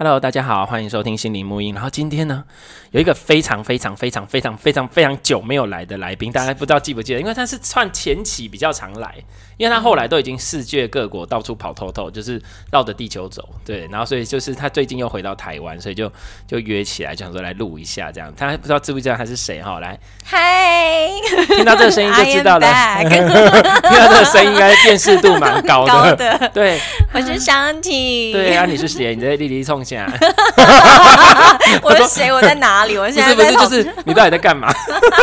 Hello，大家好，欢迎收听心灵沐音。然后今天呢，有一个非常非常非常非常非常非常久没有来的来宾，大家不知道记不记得？因为他是算前期比较常来。因为他后来都已经世界各国到处跑透透，就是绕着地球走，对，然后所以就是他最近又回到台湾，所以就就约起来，想说来录一下这样。他还不知道知不知道他是谁哈？来，嗨，听到这个声音就知道了。听到这个声音应该辨识度蛮高的。高的对，我是湘婷。对啊，你是谁？你在丽丽冲下。我是谁？我在哪里？我现在在不是不是就是你到底在干嘛？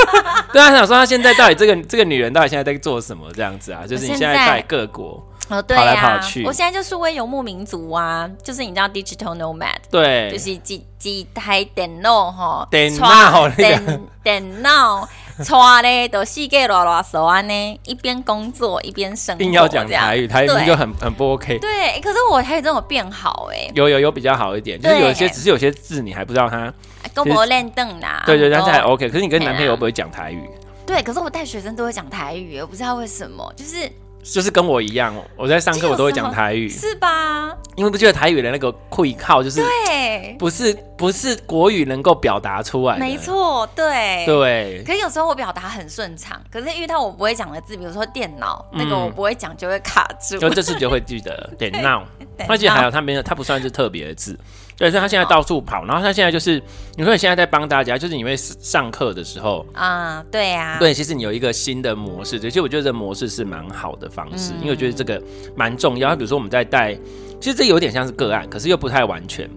对啊，想说他现在到底这个这个女人到底现在在做什么这样子啊？就是你现在。在各国哦，对呀、啊，我现在就是位游牧民族啊，就是你知道 digital nomad，对，就是几几台电脑哈，电脑电电脑，刷嘞都四界拉拉手安呢，一边工作一边生活，硬要讲台语，台语就很很不 OK。对，可是我台语真的变好哎，有有有比较好一点，就是有些只是有些字你还不知道它。跟我练凳啦，对对，但是还 OK。可是你跟男朋友不会讲台语？对，可是我带学生都会讲台语，我不知道为什么，就是。就是跟我一样，我在上课我都会讲台语，是吧？因为不觉得台语的那个会靠就是对，不是不是国语能够表达出来，没错，对。对。可是有时候我表达很顺畅，可是遇到我不会讲的字，比如说电脑那个我不会讲就会卡住，就这次就会记得电脑，而且还有它没有，它不算是特别的字。对，所以他现在到处跑，然后他现在就是，你说你现在在帮大家，就是你会上课的时候啊，对呀，对，其实你有一个新的模式，其实我觉得这个模式是蛮好的方式，因为我觉得这个蛮重要。比如说我们在带，其实这有点像是个案，可是又不太完全，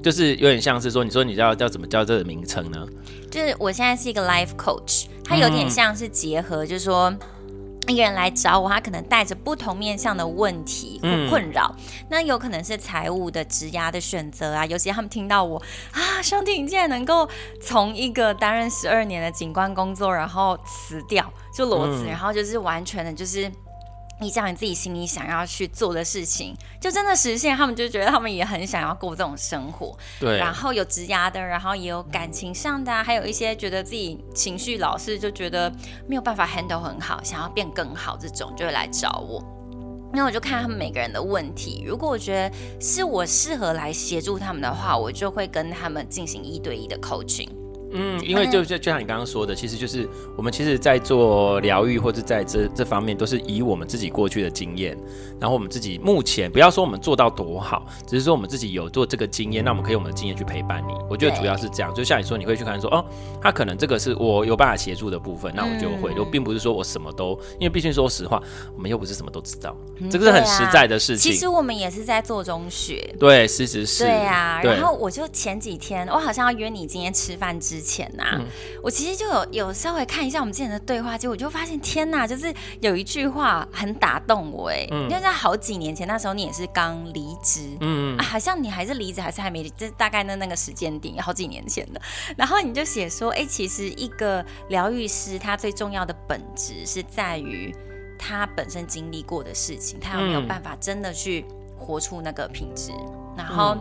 就是有点像是说，你说你要叫怎么叫这个名称呢？就是我现在是一个 life coach，它有点像是结合，就是说。一个人来找我，他可能带着不同面向的问题或困扰，嗯、那有可能是财务的、职涯的选择啊。尤其他们听到我啊，兄弟，你竟然能够从一个担任十二年的警官工作，然后辞掉就裸辞，嗯、然后就是完全的，就是。你讲你自己心里想要去做的事情，就真的实现，他们就觉得他们也很想要过这种生活。对，然后有职涯的，然后也有感情上的啊，还有一些觉得自己情绪老是就觉得没有办法 handle 很好，想要变更好，这种就会来找我。那我就看他们每个人的问题，如果我觉得是我适合来协助他们的话，我就会跟他们进行一对一的 coaching。嗯，因为就就就像你刚刚说的，其实就是我们其实，在做疗愈或者在这这方面，都是以我们自己过去的经验，然后我们自己目前不要说我们做到多好，只是说我们自己有做这个经验，那我们可以用我们的经验去陪伴你。我觉得主要是这样，就像你说，你会去看说，哦，他可能这个是我有办法协助的部分，那我就会，就并不是说我什么都，因为毕竟说实话，我们又不是什么都知道，这个是很实在的事情。其实我们也是在做中学，对，事实是，对啊。然后我就前几天，我好像要约你今天吃饭之前呐。嗯。我其实就有有稍微看一下我们之前的对话，结果我就发现天呐，就是有一句话很打动我哎，嗯、因为在好几年前那时候你也是刚离职，嗯、啊，好像你还是离职还是还没，这大概那那个时间点好几年前的，然后你就写说，哎、欸，其实一个疗愈师他最重要的本质是在于他本身经历过的事情，他有没有办法真的去活出那个品质，然后。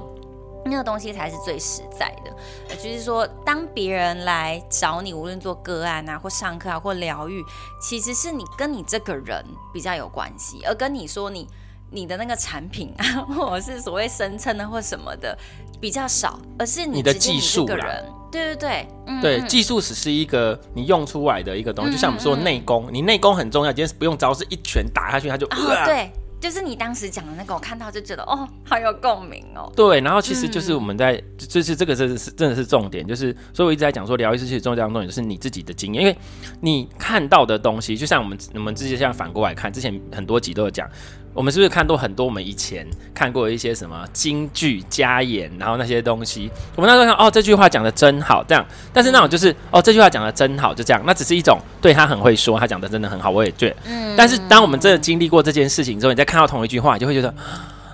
嗯那个东西才是最实在的，呃，就是说，当别人来找你，无论做个案啊，或上课啊，或疗愈，其实是你跟你这个人比较有关系，而跟你说你你的那个产品啊，或者是所谓声称的或什么的比较少，而是你，你的技术个人，对对对，嗯、对，技术只是一个你用出来的一个东西，就像我们说内功，你内功很重要，今天不用招式一拳打下去，他就、哦、对。就是你当时讲的那个，我看到就觉得哦，好有共鸣哦。对，然后其实就是我们在，嗯、就是这个真的是真的是重点，就是所以我一直在讲说，疗愈师其实重要的重点就是你自己的经验，因为你看到的东西，就像我们我们直接这样反过来看，之前很多集都有讲。我们是不是看到很多我们以前看过一些什么京剧加演，然后那些东西，我们那时候看哦，这句话讲的真好，这样。但是那种就是哦，这句话讲的真好，就这样。那只是一种对他很会说，他讲的真的很好，我也觉得。嗯。但是当我们真的经历过这件事情之后，你再看到同一句话，你就会觉得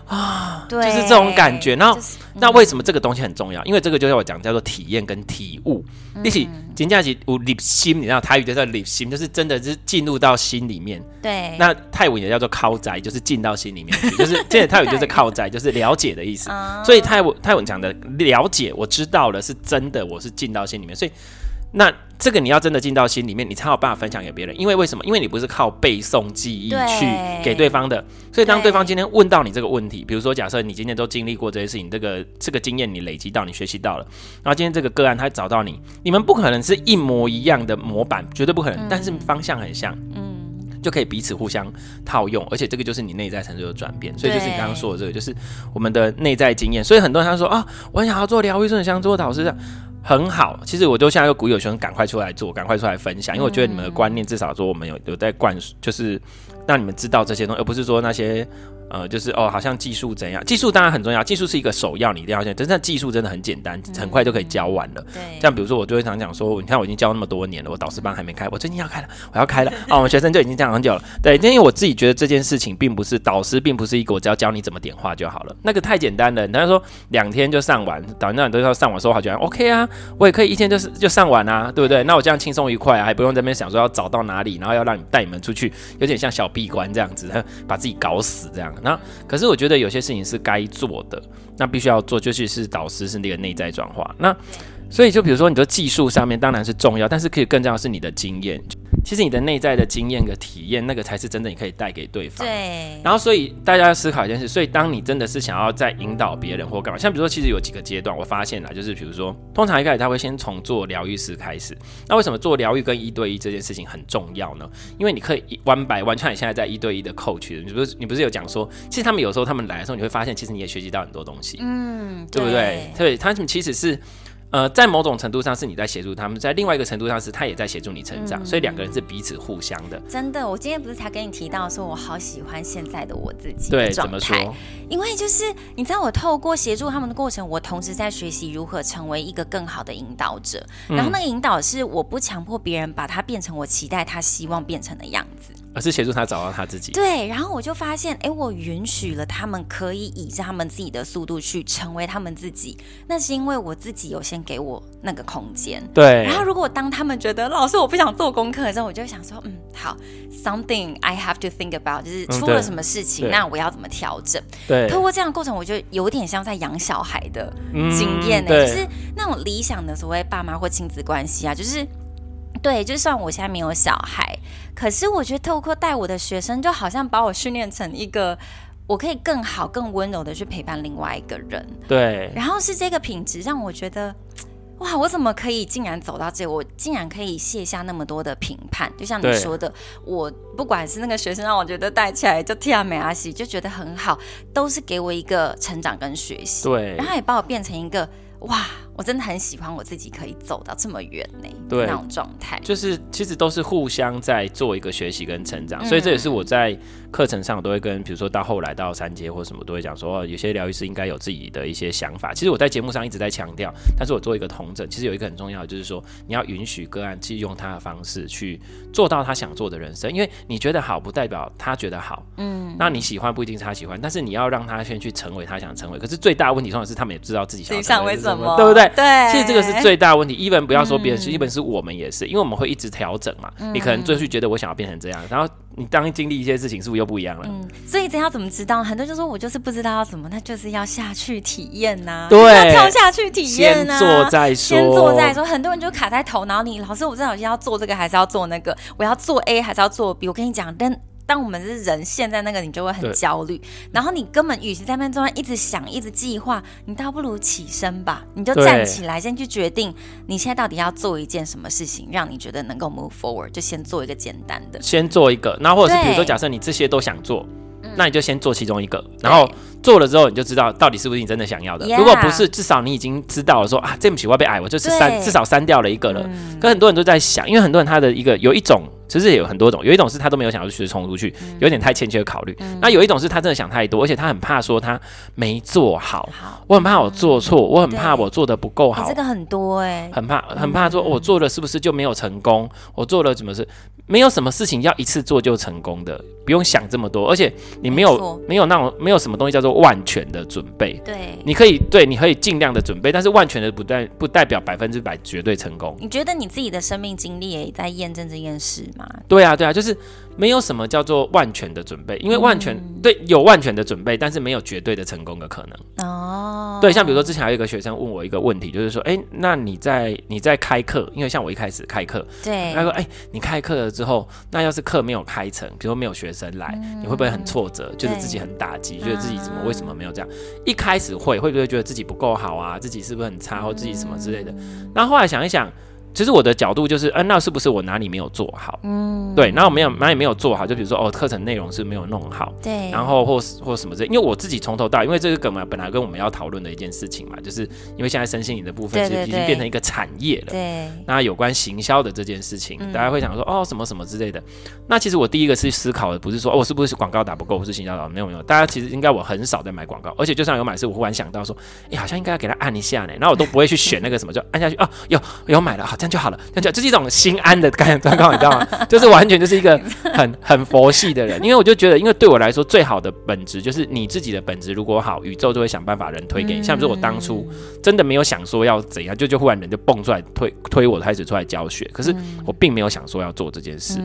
啊，就是这种感觉。然后，就是嗯、那为什么这个东西很重要？因为这个就是我讲叫做体验跟体悟。一起金价级我入心，你知道台语就叫入心，就是真的是进入到心里面。对。那泰文也叫做靠宅，就是进到心里面去，就是这泰语就是靠宅，就是了解的意思。所以泰文泰文讲的了解，我知道了是真的，我是进到心里面。所以。那这个你要真的进到心里面，你才有办法分享给别人。因为为什么？因为你不是靠背诵记忆去给对方的。所以当对方今天问到你这个问题，比如说假设你今天都经历过这些事情，这个这个经验你累积到，你学习到了，然后今天这个个案他找到你，你们不可能是一模一样的模板，绝对不可能，嗯、但是方向很像，嗯，就可以彼此互相套用，而且这个就是你内在成就的转变。所以就是你刚刚说的这个，就是我们的内在经验。所以很多人他说啊，我很想要做疗愈，很想做导师这样。很好，其实我就现在又鼓励有学生赶快出来做，赶快出来分享，因为我觉得你们的观念至少说我们有有在灌输，就是让你们知道这些东西，而不是说那些。呃，就是哦，好像技术怎样？技术当然很重要，技术是一个首要，你一定要先。真正技术真的很简单，很快就可以教完了。对，像比如说，我就会常讲说，你看我已经教那么多年了，我导师班还没开，我最近要开了，我要开了。哦，我们学生就已经讲很久了。对，因为我自己觉得这件事情并不是导师，并不是一个我只要教你怎么点化就好了，那个太简单了。人家说两天就上完，导师都要上完说好，觉得 OK 啊，我也可以一天就是就上完啊，对不对？那我这样轻松愉快啊，还不用在那边想说要找到哪里，然后要让你带你们出去，有点像小闭关这样子，把自己搞死这样。那可是我。觉得有些事情是该做的，那必须要做，就是是导师是那个内在转化。那所以就比如说你的技术上面当然是重要，但是可以更重要的是你的经验。其实你的内在的经验的体验，那个才是真的你可以带给对方。对。然后，所以大家要思考一件事。所以，当你真的是想要在引导别人或干嘛，像比如说，其实有几个阶段，我发现了，就是比如说，通常一开始他会先从做疗愈师开始。那为什么做疗愈跟一对一这件事情很重要呢？因为你可以 one by one，像你现在在一对一的 coach，你不是你不是有讲说，其实他们有时候他们来的时候，你会发现，其实你也学习到很多东西。嗯，对不对？对，他们其实是。呃，在某种程度上是你在协助他们，在另外一个程度上是他也在协助你成长，嗯、所以两个人是彼此互相的。真的，我今天不是才跟你提到说，我好喜欢现在的我自己对，怎么说？因为就是你知道，我透过协助他们的过程，我同时在学习如何成为一个更好的引导者。嗯、然后那个引导是我不强迫别人把他变成我期待他希望变成的样子。而是协助他找到他自己。对，然后我就发现，哎，我允许了他们可以以他们自己的速度去成为他们自己。那是因为我自己有先给我那个空间。对。然后，如果当他们觉得老师我不想做功课的时候，我就会想说，嗯，好，something I have to think about，就是出了什么事情，嗯、那我要怎么调整？对。透过这样的过程，我就有点像在养小孩的经验呢、欸，嗯、就是那种理想的所谓爸妈或亲子关系啊，就是对，就算我现在没有小孩。可是我觉得透过带我的学生，就好像把我训练成一个，我可以更好、更温柔的去陪伴另外一个人。对。然后是这个品质让我觉得，哇，我怎么可以竟然走到这？我竟然可以卸下那么多的评判。就像你说的，我不管是那个学生让我觉得带起来就替阿美阿西，就觉得很好，都是给我一个成长跟学习。对。然后也把我变成一个。哇，我真的很喜欢我自己可以走到这么远呢，对那种状态，就是其实都是互相在做一个学习跟成长，嗯、所以这也是我在课程上我都会跟，比如说到后来到三阶或什么都会讲说，有些疗愈师应该有自己的一些想法。其实我在节目上一直在强调，但是我做一个同整，其实有一个很重要的就是说，你要允许个案去用他的方式去做到他想做的人生，因为你觉得好不代表他觉得好，嗯，那你喜欢不一定是他喜欢，但是你要让他先去成为他想成为。可是最大的问题通常是他们也不知道自己想成为。什么对不对？对，其实这个是最大的问题。一本不要说别人，是一本是我们也是，因为我们会一直调整嘛。嗯、你可能最初觉得我想要变成这样，然后你当经历一些事情，是不是又不一样了？嗯，所以这要怎么知道？很多人就说我就是不知道要怎么，那就是要下去体验呐、啊，对，要跳下去体验呐、啊，先做再说，先做再说。很多人就卡在头脑里，老师，我这好像要做这个还是要做那个？我要做 A 还是要做 B？我跟你讲，但。当我们是人，陷在那个你就会很焦虑，然后你根本与其在那边中间一直想、一直计划，你倒不如起身吧，你就站起来，先去决定你现在到底要做一件什么事情，让你觉得能够 move forward，就先做一个简单的，先做一个，那或者是比如说，假设你这些都想做，对那你就先做其中一个，然后做了之后，你就知道到底是不是你真的想要的。如果不是，至少你已经知道了说，啊，这不喜欢被爱，我就是删，至少删掉了一个了。嗯、可很多人都在想，因为很多人他的一个有一种。其实也有很多种，有一种是他都没有想要去冲出去，有点太欠缺考虑。嗯、那有一种是他真的想太多，而且他很怕说他没做好。好我很怕我做错，嗯、我很怕我做的不够好。这个很多哎、欸，很怕很怕说，我做了是不是就没有成功？嗯、我做了怎么是？没有什么事情要一次做就成功的，不用想这么多，而且你没有没，没有那种没有什么东西叫做万全的准备。对，你可以对，你可以尽量的准备，但是万全的不代不代表百分之百绝对成功。你觉得你自己的生命经历也在验证这件事吗？对啊，对啊，就是没有什么叫做万全的准备，因为万全、嗯、对有万全的准备，但是没有绝对的成功的可能。哦，对，像比如说之前还有一个学生问我一个问题，就是说，哎，那你在你在开课，因为像我一开始开课，对，他说，哎，你开课了之后，那要是课没有开成，比如说没有学生来，嗯、你会不会很挫折，觉得自己很打击，觉得自己怎么为什么没有这样？一开始会会不会觉得自己不够好啊？自己是不是很差，或自己什么之类的？然后后来想一想。其实我的角度就是，嗯、呃，那是不是我哪里没有做好？嗯，对，那我没有哪里没有做好，就比如说哦，课程内容是没有弄好，对，然后或或什么之类，因为我自己从头到，因为这个梗嘛，本来跟我们要讨论的一件事情嘛，就是因为现在身心灵的部分其实已经变成一个产业了，对，那有关行销的这件事情，大家会想说哦，什么什么之类的。那其实我第一个是思考的，不是说哦，我是不是广告打不够，或是行销打没有没有，大家其实应该我很少在买广告，而且就算有买，是我忽然想到说，哎，好像应该要给他按一下呢，然后我都不会去选那个什么，就按下去啊，有有买了，好，这 样就好了，这样就这是。一种心安的感觉状况，你知道吗？就是完全就是一个 很很佛系的人，因为我就觉得，因为对我来说，最好的本质就是你自己的本质如果好，宇宙就会想办法人推给你。像比如说我当初真的没有想说要怎样，就就忽然人就蹦出来推推我开始出来教学，可是我并没有想说要做这件事，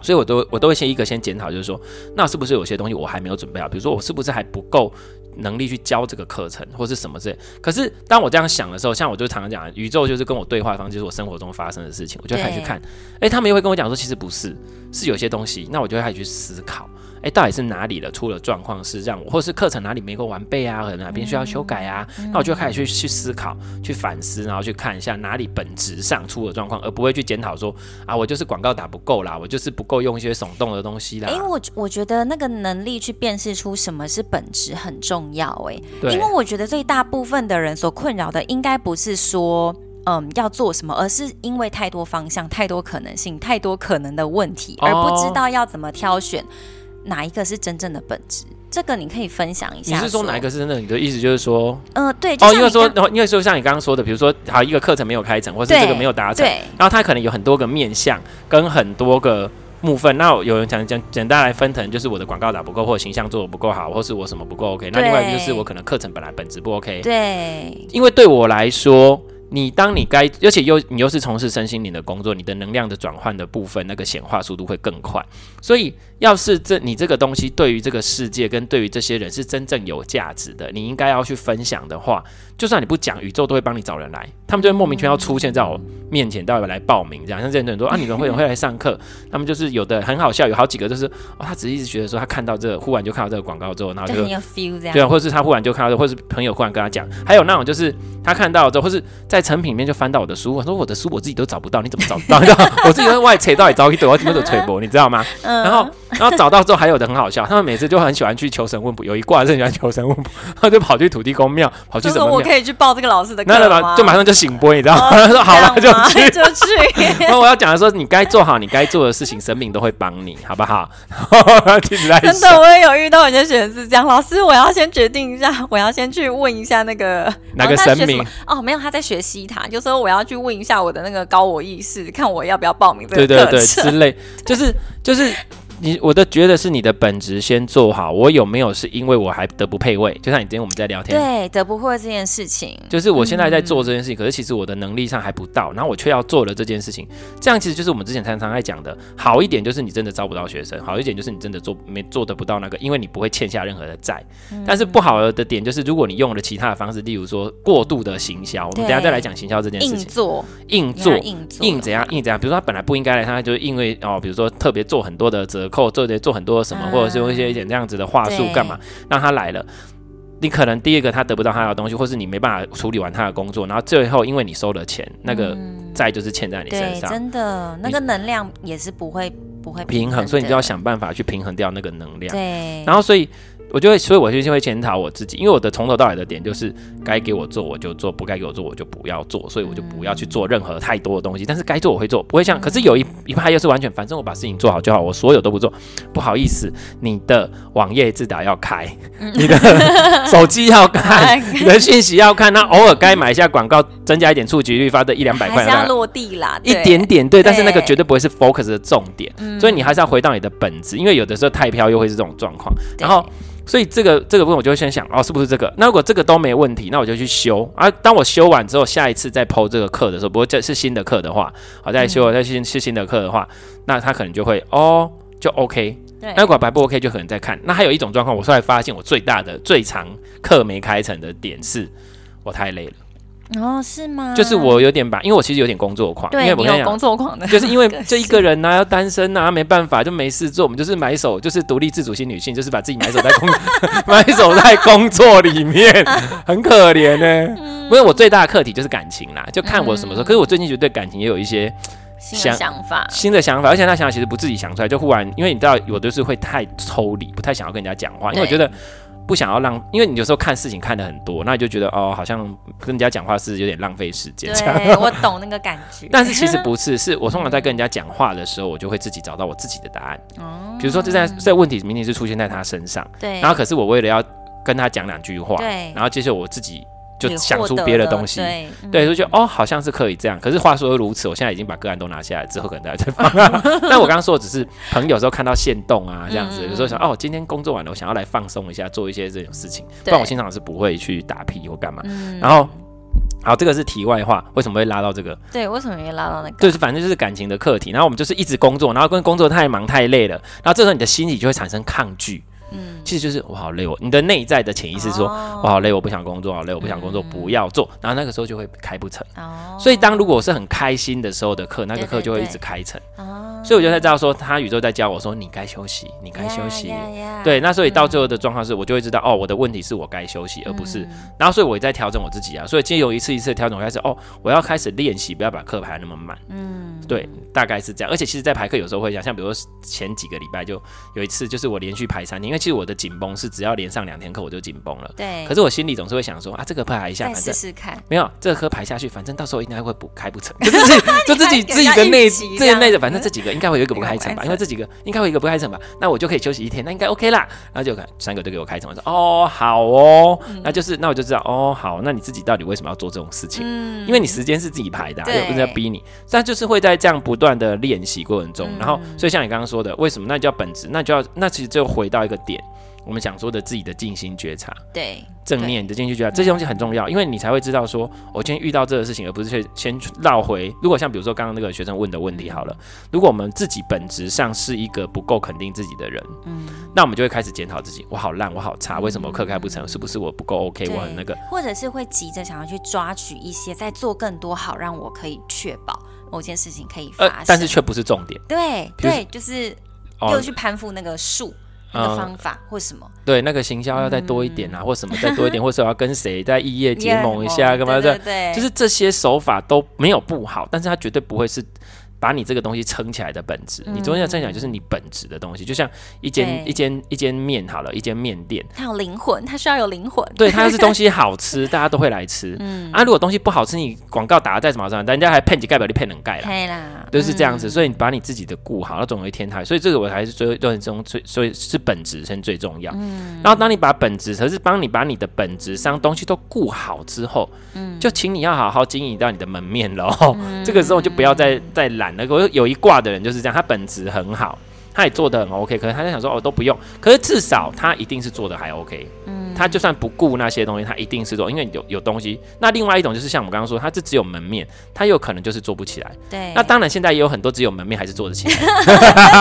所以我都我都会先一个先检讨，就是说那是不是有些东西我还没有准备好？比如说我是不是还不够？能力去教这个课程或是什么之类，可是当我这样想的时候，像我就常常讲，宇宙就是跟我对话方，就是我生活中发生的事情，我就开始去看，哎、欸，他们又会跟我讲说，其实不是，是有些东西，那我就会开始去思考。哎，到底是哪里的出了状况，是让我，或是课程哪里没够完备啊，可能哪边需要修改啊？嗯、那我就开始去去思考、去反思，然后去看一下哪里本质上出了状况，而不会去检讨说啊，我就是广告打不够啦，我就是不够用一些耸动的东西啦。哎，我我觉得那个能力去辨识出什么是本质很重要，哎，对因为我觉得最大部分的人所困扰的，应该不是说嗯要做什么，而是因为太多方向、太多可能性、太多可能的问题，而不知道要怎么挑选。哪一个是真正的本质？这个你可以分享一下。你是说哪一个是真的？你的意思就是说，嗯、呃，对，哦，因为说，因为说像你刚刚说的，比如说，好一个课程没有开成，或是这个没有达成，然后它可能有很多个面向跟很多个部分。那有人讲讲简单来分腾，就是我的广告打不够，或者形象做的不够好，或是我什么不够 OK。那另外一个就是我可能课程本来本质不 OK。对，因为对我来说。你当你该，而且又你又是从事身心灵的工作，你的能量的转换的部分，那个显化速度会更快。所以，要是这你这个东西对于这个世界跟对于这些人是真正有价值的，你应该要去分享的话，就算你不讲，宇宙都会帮你找人来，他们就会莫名其妙出现在我面前，到来报名这样。像这些人说啊，你们会会来上课，他们就是有的很好笑，有好几个就是哦，他只是一直觉得说他看到这个，忽然就看到这个广告之后，然后就，就 feel 这样，对啊，或是他忽然就看到，或是朋友忽然跟他讲，还有那种就是他看到之后，或是在。成品里面就翻到我的书，我说我的书我自己都找不到，你怎么找不到？你知道我自己在外扯到底找一堆，我怎么都扯不，你知道吗？然后然后找到之后还有的很好笑，他们每次就很喜欢去求神问卜，有一卦是很喜欢求神问卜，他就跑去土地公庙，跑去什么？我可以去报这个老师的课吗？就马上就醒波，你知道吗？他说好了就去 就去。那我要讲的说，你该做好你该做的事情，神明都会帮你，好不好？真的，我也有遇到有些学生是这样，老师，我要先决定一下，我要先去问一下那个哪个神明哦，没有，他在学习他，就说我要去问一下我的那个高我意识，看我要不要报名这个课程，对对对，之类，就是就是。你我的觉得是你的本职先做好，我有没有是因为我还德不配位？就像你今天我们在聊天，对德不配位这件事情，就是我现在在做这件事情，嗯、可是其实我的能力上还不到，然后我却要做了这件事情，这样其实就是我们之前常常在讲的，好一点就是你真的招不到学生，好一点就是你真的做没做得不到那个，因为你不会欠下任何的债。嗯、但是不好的点就是，如果你用了其他的方式，例如说过度的行销，我们等下再来讲行销这件事情，硬做。硬做硬做。硬怎样硬怎样，比如说他本来不应该来，他就是因为哦，比如说特别做很多的折扣，做的做很多。什么，或者是用一些一点这样子的话术干嘛，让他来了？你可能第一个他得不到他的东西，或是你没办法处理完他的工作，然后最后因为你收了钱，那个债就是欠在你身上。真的，那个能量也是不会不会平衡，所以你就要想办法去平衡掉那个能量。对，然后所以。我就会，所以我就先会检讨我自己，因为我的从头到尾的点就是该给我做我就做，不该给我做我就不要做，所以我就不要去做任何太多的东西。但是该做我会做，不会像。可是有一一派又是完全，反正我把事情做好就好，我所有都不做。不好意思，你的网页自打要开，你的 手机要看，你的讯息要看，那偶尔该买一下广告，增加一点触及率，发的一两百块，落地啦，一点点对，但是那个绝对不会是 focus 的重点，所以你还是要回到你的本质，因为有的时候太飘又会是这种状况，然后。所以这个这个部分我就会先想哦，是不是这个？那如果这个都没问题，那我就去修啊。当我修完之后，下一次再 PO 这个课的时候，不过这是新的课的话，好再修，再新是新的课的话，那他可能就会哦，就 OK。对。那如果还不 OK，就可能再看。那还有一种状况，我后来发现我最大的最长课没开成的点是，我太累了。哦，是吗？就是我有点把，因为我其实有点工作狂，对，因为我有工作狂的，就是因为 就一个人呐、啊，要单身呐、啊，没办法，就没事做。我们就是埋手，就是独立自主型女性，就是把自己埋首在工，埋首在工作里面，很可怜呢、欸。因为、嗯、我最大的课题就是感情啦，就看我什么时候。嗯、可是我最近觉得对感情也有一些新的想法，新的想法，而且那想法其实不自己想出来，就忽然，因为你知道，有的是会太抽离，不太想要跟人家讲话，因为我觉得。不想要让，因为你有时候看事情看的很多，那你就觉得哦，好像跟人家讲话是有点浪费时间。对，我懂那个感觉。但是其实不是，是我通常在跟人家讲话的时候，我就会自己找到我自己的答案。哦。比如说，这在这问题明明是出现在他身上，对。然后可是我为了要跟他讲两句话，对。然后接着我自己。就想出别的东西，对，对，就觉得哦，好像是可以这样。可是话说如此，我现在已经把个案都拿下来，之后可能大家再放。但我刚刚说的只是朋友有时候看到线动啊这样子，有时候想哦，今天工作完了，我想要来放松一下，做一些这种事情。不然我经常是不会去打屁或干嘛。然后，好，这个是题外话，为什么会拉到这个？对，为什么会拉到那个？就是反正就是感情的课题。然后我们就是一直工作，然后跟工作太忙太累了，然后这时候你的心里就会产生抗拒。嗯，其实就是我好累，我你的内在的潜意识说，哦、我好累，我不想工作，好累，我不想工作，嗯、不要做，然后那个时候就会开不成。哦，所以当如果我是很开心的时候的课，那个课就会一直开成。哦，所以我就在知道说，他宇宙在教我说，你该休息，你该休息。Yeah, yeah, yeah. 对，那所以到最后的状况是，我就会知道，哦，我的问题是我该休息，而不是。嗯、然后所以我也在调整我自己啊，所以今天有一次一次的调整，我开始哦，我要开始练习，不要把课排那么满。嗯，对，大概是这样。而且其实，在排课有时候会讲，像比如说前几个礼拜就有一次，就是我连续排三天，因为其实我的紧绷。是只要连上两天课我就紧绷了，对。可是我心里总是会想说啊，这个排一下，反正试试看。没有这个课排下去，反正到时候应该会补开不成，就自己就自己自己的内这些内的，反正这几个应该会有一个不开成吧，因为这几个应该会有一个不开成吧，那我就可以休息一天，那应该 OK 啦。然后就看三个都给我开成，我说哦好哦，那就是那我就知道哦好，那你自己到底为什么要做这种事情？因为你时间是自己排的，又不是在逼你。但就是会在这样不断的练习过程中，然后所以像你刚刚说的，为什么那叫本质？那就要那其实就回到一个点。我们想说的自己的静心觉察，对正念的静心觉察，这些东西很重要，因为你才会知道说，我今天遇到这个事情，而不是去先绕回。如果像比如说刚刚那个学生问的问题好了，如果我们自己本质上是一个不够肯定自己的人，嗯，那我们就会开始检讨自己，我好烂，我好差，为什么我课开不成？是不是我不够 OK？我很那个，或者是会急着想要去抓取一些，再做更多好，让我可以确保某件事情可以发生，呃、但是却不是重点。对对，就是又去攀附那个树。那个方法或什么？对，那个行销要再多一点啊，或什么再多一点，或者我要跟谁在异业结盟一下，干嘛的？对，就是这些手法都没有不好，但是它绝对不会是。把你这个东西撑起来的本质，你中间要撑起来就是你本质的东西，就像一间一间一间面好了，一间面店，它有灵魂，它需要有灵魂。对，它要是东西好吃，大家都会来吃。嗯啊，如果东西不好吃，你广告打的再怎么好，人家还骗几盖表，你骗能盖了。对啦，都是这样子。所以你把你自己的顾好，那总有一天它。所以这个我还是最最终最所以是本质先最重要。嗯。然后当你把本质，可是帮你把你的本质上东西都顾好之后，嗯，就请你要好好经营到你的门面喽。这个时候就不要再再懒。那个有一挂的人就是这样，他本质很好，他也做的很 OK，可是他在想说哦都不用，可是至少他一定是做的还 OK。嗯，他就算不顾那些东西，他一定是做，因为有有东西。那另外一种就是像我们刚刚说，他这只有门面，他有可能就是做不起来。对，那当然现在也有很多只有门面还是做得起来，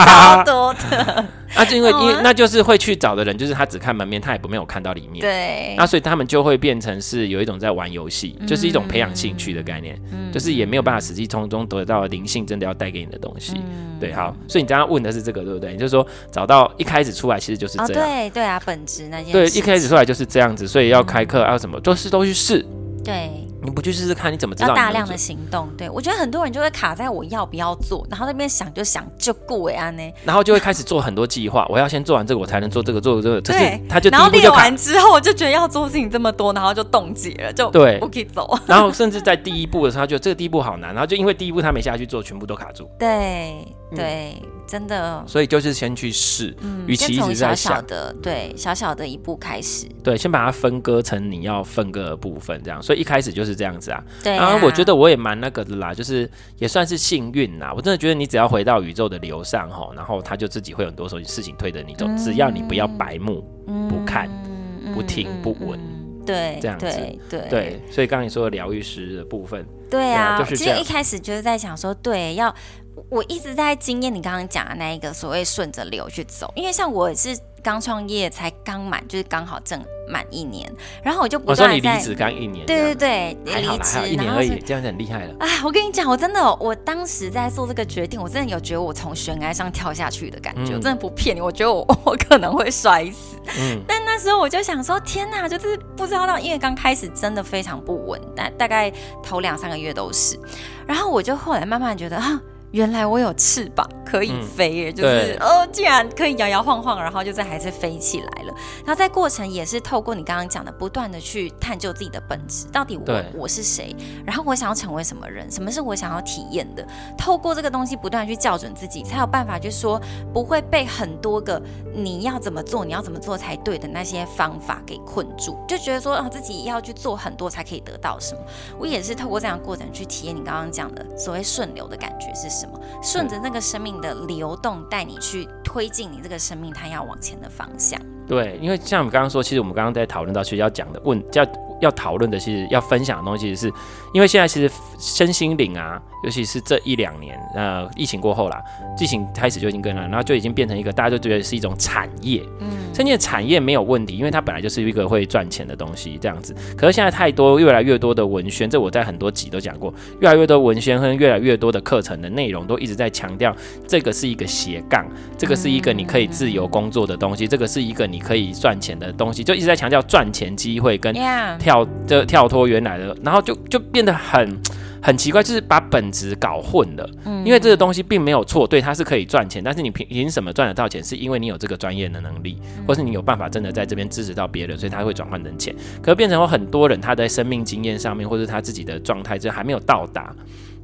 超多的。那就因为因为那就是会去找的人，就是他只看门面，他也不没有看到里面。对。那所以他们就会变成是有一种在玩游戏，就是一种培养兴趣的概念，就是也没有办法实际从中得到灵性真的要带给你的东西。对，好。所以你刚刚问的是这个，对不对？就是说找到一开始出来其实就是这样。对对啊，本质那件。对，一开始出来就是这样子，所以要开课要什么，都是都去试。对。你不去试试看，你怎么知道？要大量的行动。对，我觉得很多人就会卡在我要不要做，然后那边想就想就顾维安呢，然后就会开始做很多计划。我要先做完这个，我才能做这个，做这个。对，他就然后练完之后，我就觉得要做事情这么多，然后就冻结了，就对，不可以走。然后甚至在第一步的时候，他觉得这个第一步好难，然后就因为第一步他没下去做，全部都卡住。对对。嗯真的，所以就是先去试，嗯，与其一直在想小小的，对，小小的一步开始，对，先把它分割成你要分割的部分，这样，所以一开始就是这样子啊。对啊，然后我觉得我也蛮那个的啦，就是也算是幸运啦。我真的觉得你只要回到宇宙的流上吼，然后他就自己会有很多时候事情推着你走，嗯，只要你不要白目，嗯，不看，不听，不闻，对，这样子，对对，对。所以刚刚你说的疗愈师的部分，对啊，对啊，就是其实一开始就是在想说，对，要。我一直在经验你刚刚讲的那一个所谓顺着流去走，因为像我是刚创业，才刚满，就是刚好正满一年，然后我就不断在。我说你离职刚一年。对对对，离职一年而已，这样子很厉害了。哎，我跟你讲，我真的，我当时在做这个决定，我真的有觉得我从悬崖上跳下去的感觉，嗯、我真的不骗你，我觉得我我可能会摔死。嗯。但那时候我就想说，天哪，就是不知道到，因为刚开始真的非常不稳，但大概头两三个月都是，然后我就后来慢慢觉得啊。原来我有翅膀可以飞耶，嗯、就是哦，竟然可以摇摇晃晃，然后就在还是飞起来了。然后在过程也是透过你刚刚讲的，不断的去探究自己的本质，到底我我是谁，然后我想要成为什么人，什么是我想要体验的。透过这个东西不断去校准自己，才有办法，就是说不会被很多个你要怎么做，你要怎么做才对的那些方法给困住，就觉得说啊自己要去做很多才可以得到什么。我也是透过这样的过程去体验你刚刚讲的所谓顺流的感觉是什么。什么？顺着那个生命的流动，带你去推进你这个生命它要往前的方向。对，因为像我们刚刚说，其实我们刚刚在讨论到，其实要讲的问叫。要讨论的，其实要分享的东西是，因为现在其实身心灵啊，尤其是这一两年，呃，疫情过后啦，疫情开始就已经跟了，然后就已经变成一个大家就觉得是一种产业。嗯，身心的产业没有问题，因为它本来就是一个会赚钱的东西，这样子。可是现在太多越来越多的文宣，这我在很多集都讲过，越来越多文宣和越来越多的课程的内容都一直在强调，这个是一个斜杠，这个是一个你可以自由工作的东西，这个是一个你可以赚钱的东西，就一直在强调赚钱机会跟跳。跳的跳脱原来的，然后就就变得很很奇怪，就是把本质搞混了。嗯，因为这个东西并没有错，对，它是可以赚钱，但是你凭凭什么赚得到钱？是因为你有这个专业的能力，或是你有办法真的在这边支持到别人，所以他会转换成钱。可是变成有很多人他在生命经验上面，或者他自己的状态，就还没有到达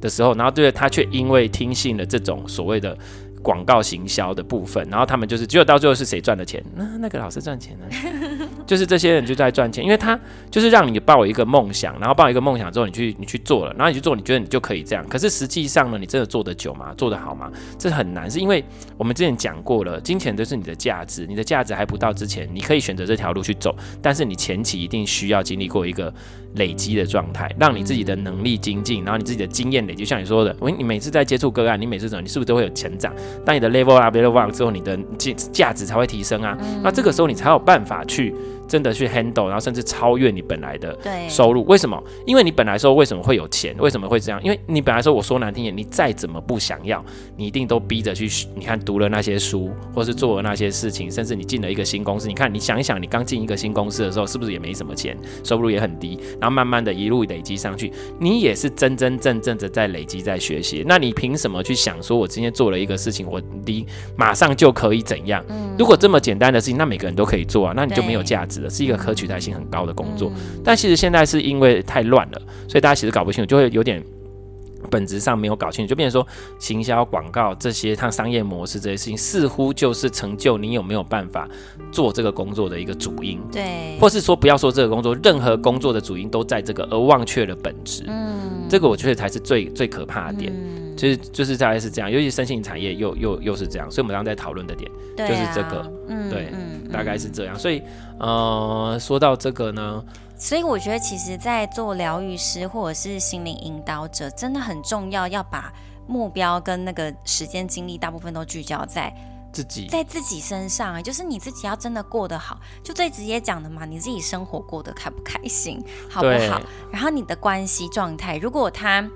的时候，然后对他却因为听信了这种所谓的。广告行销的部分，然后他们就是只有到最后是谁赚的钱？那那个老师赚钱呢？就是这些人就在赚钱，因为他就是让你抱一个梦想，然后抱一个梦想之后，你去你去做了，然后你去做，你觉得你就可以这样。可是实际上呢，你真的做得久吗？做得好吗？这很难，是因为我们之前讲过了，金钱都是你的价值，你的价值还不到之前，你可以选择这条路去走，但是你前期一定需要经历过一个。累积的状态，让你自己的能力精进，然后你自己的经验累积，像你说的，我你每次在接触个案，你每次怎么，你是不是都会有成长？当你的 level up，level up 之后，你的价价值才会提升啊。那这个时候你才有办法去。真的去 handle，然后甚至超越你本来的收入。为什么？因为你本来说为什么会有钱？为什么会这样？因为你本来说我说难听点，你再怎么不想要，你一定都逼着去。你看读了那些书，或是做了那些事情，甚至你进了一个新公司。你看，你想一想，你刚进一个新公司的时候，是不是也没什么钱，收入也很低？然后慢慢的一路累积上去，你也是真真正正的在累积，在学习。那你凭什么去想说，我今天做了一个事情，我离马上就可以怎样？如果这么简单的事情，那每个人都可以做啊，那你就没有价值。是一个可取代性很高的工作，但其实现在是因为太乱了，所以大家其实搞不清楚，就会有点本质上没有搞清楚，就变成说行销广告这些，它商业模式这些事情，似乎就是成就你有没有办法做这个工作的一个主因，对，或是说不要说这个工作，任何工作的主因都在这个，而忘却了本质，嗯，这个我觉得才是最最可怕的点，其实就是大概是这样，尤其身心产业又又又是这样，所以我们刚刚在讨论的点就是这个，嗯，对。大概是这样，所以，呃，说到这个呢，所以我觉得，其实，在做疗愈师或者是心灵引导者，真的很重要，要把目标跟那个时间精力大部分都聚焦在自己，在自己身上，就是你自己要真的过得好，就最直接讲的嘛，你自己生活过得开不开心，好不好？然后你的关系状态，如果他。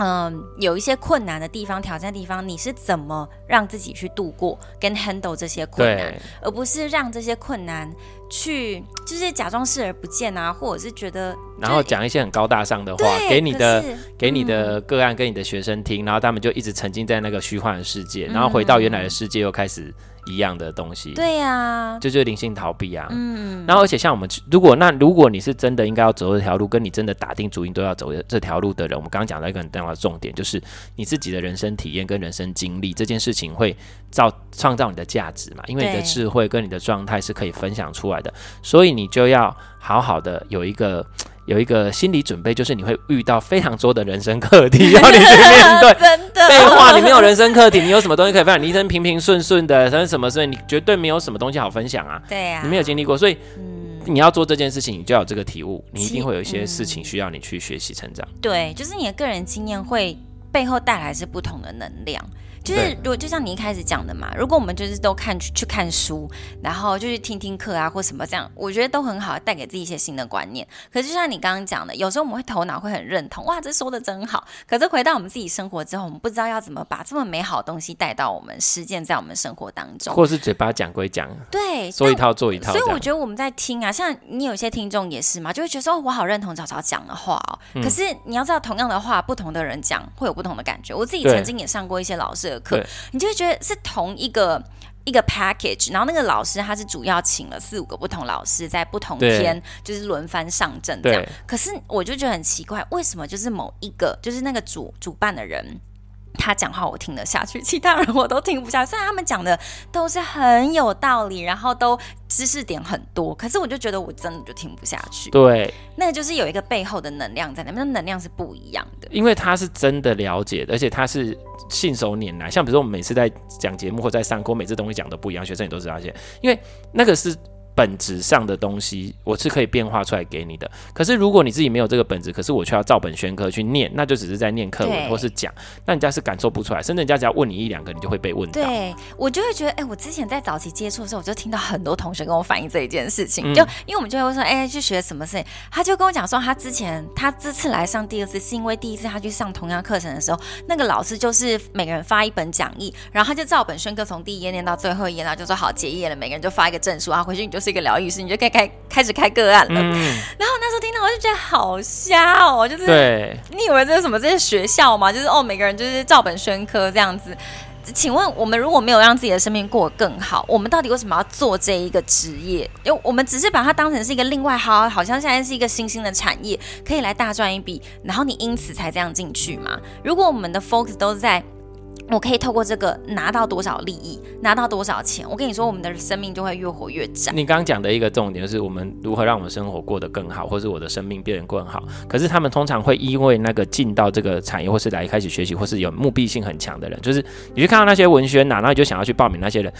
嗯，有一些困难的地方、挑战的地方，你是怎么让自己去度过跟 handle 这些困难，而不是让这些困难去就是假装视而不见啊，或者是觉得然后讲一些很高大上的话给你的给你的个案跟你的学生听，然后他们就一直沉浸在那个虚幻的世界，然后回到原来的世界又开始。一样的东西，对呀、啊，就就是灵性逃避啊。嗯，然后而且像我们，如果那如果你是真的应该要走这条路，跟你真的打定主意都要走这条路的人，我们刚刚讲到一个很重要的重点，就是你自己的人生体验跟人生经历这件事情会造创造你的价值嘛？因为你的智慧跟你的状态是可以分享出来的，所以你就要好好的有一个。有一个心理准备，就是你会遇到非常多的人生课题 要你去面对。真的，废话，你没有人生课题，你有什么东西可以分享？你一生平平顺顺的，什么什么，所以你绝对没有什么东西好分享啊。对呀、啊，你没有经历过，所以、嗯、你要做这件事情，你就要有这个体悟，你一定会有一些事情需要你去学习成长。对，就是你的个人经验会背后带来是不同的能量。就是如果就像你一开始讲的嘛，如果我们就是都看去去看书，然后就去听听课啊或什么这样，我觉得都很好，带给自己一些新的观念。可是就像你刚刚讲的，有时候我们会头脑会很认同，哇，这说的真好。可是回到我们自己生活之后，我们不知道要怎么把这么美好的东西带到我们实践在我们生活当中，或是嘴巴讲归讲，对，说一套做一套。所以我觉得我们在听啊，像你有些听众也是嘛，就会觉得说我好认同早早讲的话哦。嗯、可是你要知道，同样的话，不同的人讲会有不同的感觉。我自己曾经也上过一些老师的课，你就会。觉得是同一个一个 package，然后那个老师他是主要请了四五个不同老师在不同天就是轮番上阵这样。可是我就觉得很奇怪，为什么就是某一个就是那个主主办的人？他讲话我听得下去，其他人我都听不下去。虽然他们讲的都是很有道理，然后都知识点很多，可是我就觉得我真的就听不下去。对，那就是有一个背后的能量在那边，那能量是不一样的。因为他是真的了解的，而且他是信手拈来。像比如说我们每次在讲节目或在上课，每次东西讲的不一样，学生也都知道。些因为那个是。本质上的东西，我是可以变化出来给你的。可是如果你自己没有这个本质，可是我却要照本宣科去念，那就只是在念课文或是讲，那人家是感受不出来。甚至人家只要问你一两个，你就会被问到。对，我就会觉得，哎、欸，我之前在早期接触的时候，我就听到很多同学跟我反映这一件事情，嗯、就因为我们就会说，哎、欸，去学什么事情，他就跟我讲说，他之前他这次来上第二次，是因为第一次他去上同样课程的时候，那个老师就是每个人发一本讲义，然后他就照本宣科从第一页念到最后一页，然后就说好结业了，每个人就发一个证书，然后回去你就是一个疗愈师，你就可以。开开始开个案了，嗯、然后那时候听到我就觉得好瞎哦，就是对你以为这是什么？这是学校吗？就是哦，每个人就是照本宣科这样子。请问我们如果没有让自己的生命过得更好，我们到底为什么要做这一个职业？因为我们只是把它当成是一个另外好，好像现在是一个新兴的产业，可以来大赚一笔，然后你因此才这样进去嘛？如果我们的 focus 都是在。我可以透过这个拿到多少利益，拿到多少钱？我跟你说，我们的生命就会越活越窄。你刚刚讲的一个重点就是，我们如何让我们生活过得更好，或是我的生命变得更好。可是他们通常会因为那个进到这个产业，或是来开始学习，或是有目的性很强的人，就是你去看到那些文宣呐、啊，然后你就想要去报名那些人，